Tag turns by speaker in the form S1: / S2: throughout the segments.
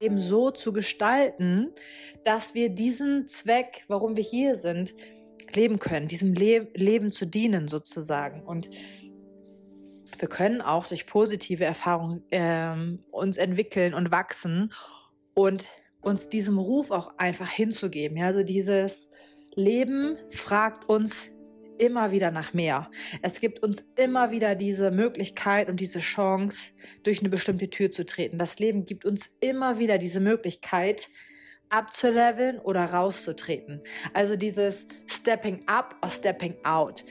S1: Leben so zu gestalten, dass wir diesen Zweck, warum wir hier sind, leben können, diesem Le Leben zu dienen sozusagen. Und wir können auch durch positive Erfahrungen ähm, uns entwickeln und wachsen und uns diesem Ruf auch einfach hinzugeben. Ja, also dieses Leben fragt uns immer wieder nach mehr. Es gibt uns immer wieder diese Möglichkeit und diese Chance, durch eine bestimmte Tür zu treten. Das Leben gibt uns immer wieder diese Möglichkeit, abzuleveln oder rauszutreten. Also dieses Stepping up or Stepping out.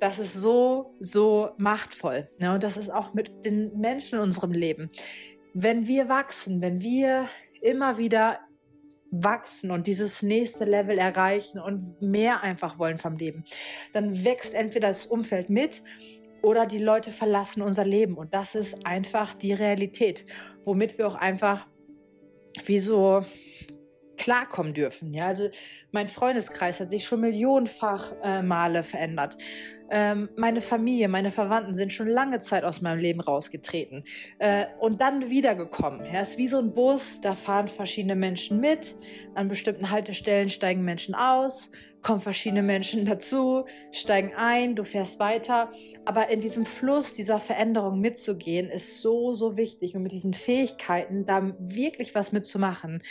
S1: Das ist so, so machtvoll. Ja, und das ist auch mit den Menschen in unserem Leben. Wenn wir wachsen, wenn wir immer wieder wachsen und dieses nächste Level erreichen und mehr einfach wollen vom Leben, dann wächst entweder das Umfeld mit oder die Leute verlassen unser Leben. Und das ist einfach die Realität, womit wir auch einfach wie so klarkommen dürfen. Ja, also mein Freundeskreis hat sich schon millionenfach äh, Male verändert. Ähm, meine Familie, meine Verwandten sind schon lange Zeit aus meinem Leben rausgetreten äh, und dann wiedergekommen. Ja, es ist wie so ein Bus, da fahren verschiedene Menschen mit. An bestimmten Haltestellen steigen Menschen aus kommen verschiedene Menschen dazu, steigen ein, du fährst weiter. Aber in diesem Fluss dieser Veränderung mitzugehen, ist so, so wichtig. Und mit diesen Fähigkeiten da wirklich was mitzumachen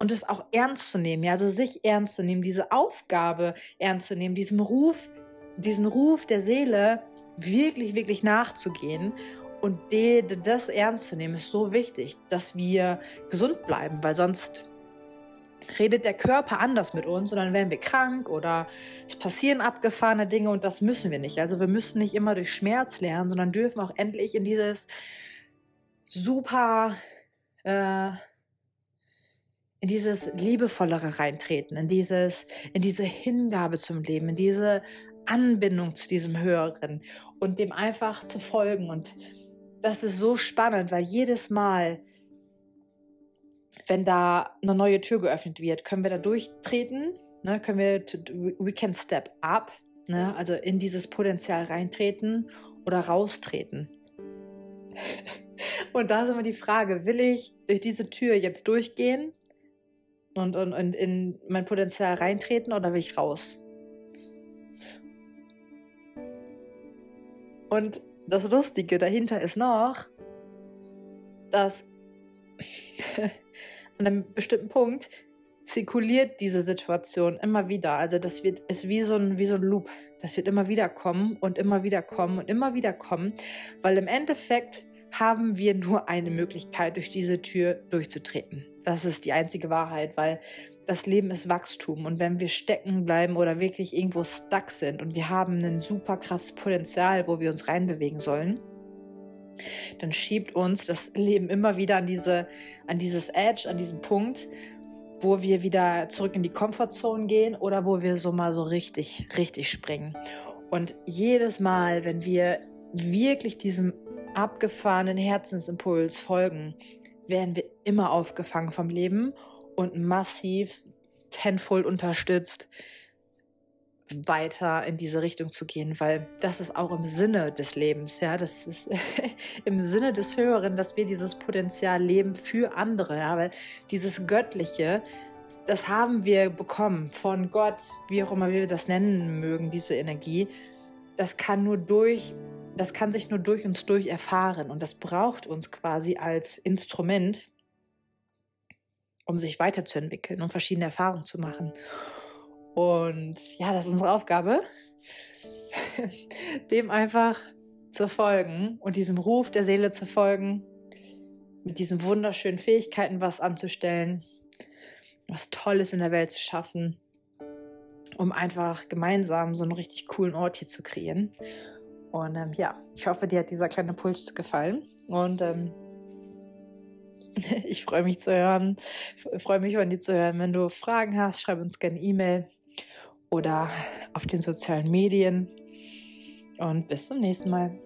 S1: und es auch ernst zu nehmen, ja, also sich ernst zu nehmen, diese Aufgabe ernst zu nehmen, diesem Ruf, diesen Ruf der Seele wirklich, wirklich nachzugehen und das ernst zu nehmen, ist so wichtig, dass wir gesund bleiben, weil sonst redet der Körper anders mit uns und dann werden wir krank oder es passieren abgefahrene Dinge und das müssen wir nicht. Also wir müssen nicht immer durch Schmerz lernen, sondern dürfen auch endlich in dieses super, äh, in dieses liebevollere reintreten, in dieses, in diese Hingabe zum Leben, in diese Anbindung zu diesem Höheren und dem einfach zu folgen und das ist so spannend, weil jedes Mal, wenn da eine neue Tür geöffnet wird, können wir da durchtreten, ne? können wir, we can step up, ne? also in dieses Potenzial reintreten oder raustreten. und da ist immer die Frage, will ich durch diese Tür jetzt durchgehen und, und, und in mein Potenzial reintreten oder will ich raus? Und das Lustige dahinter ist noch, dass an einem bestimmten Punkt zirkuliert diese Situation immer wieder. Also das wird ist wie so ein wie so ein Loop. Das wird immer wieder kommen und immer wieder kommen und immer wieder kommen, weil im Endeffekt haben wir nur eine Möglichkeit, durch diese Tür durchzutreten. Das ist die einzige Wahrheit, weil das Leben ist Wachstum und wenn wir stecken bleiben oder wirklich irgendwo stuck sind und wir haben ein super krasses Potenzial, wo wir uns reinbewegen sollen, dann schiebt uns das Leben immer wieder an diese, an dieses Edge, an diesen Punkt, wo wir wieder zurück in die Comfortzone gehen oder wo wir so mal so richtig, richtig springen. Und jedes Mal, wenn wir wirklich diesem abgefahrenen Herzensimpuls folgen, werden wir immer aufgefangen vom Leben und massiv tenfold unterstützt weiter in diese Richtung zu gehen, weil das ist auch im Sinne des Lebens, ja, das ist im Sinne des Höheren, dass wir dieses Potenzial leben für andere, ja, weil dieses Göttliche, das haben wir bekommen von Gott, wie auch immer wir das nennen mögen, diese Energie, das kann nur durch, das kann sich nur durch uns durch erfahren und das braucht uns quasi als Instrument, um sich weiterzuentwickeln und verschiedene Erfahrungen zu machen. Und ja, das ist unsere Aufgabe, dem einfach zu folgen und diesem Ruf der Seele zu folgen, mit diesen wunderschönen Fähigkeiten was anzustellen, was Tolles in der Welt zu schaffen, um einfach gemeinsam so einen richtig coolen Ort hier zu kreieren. Und ähm, ja, ich hoffe, dir hat dieser kleine Puls gefallen. Und ähm, ich freue mich zu hören, freue mich von dir zu hören. Wenn du Fragen hast, schreib uns gerne E-Mail oder auf den sozialen Medien. Und bis zum nächsten Mal.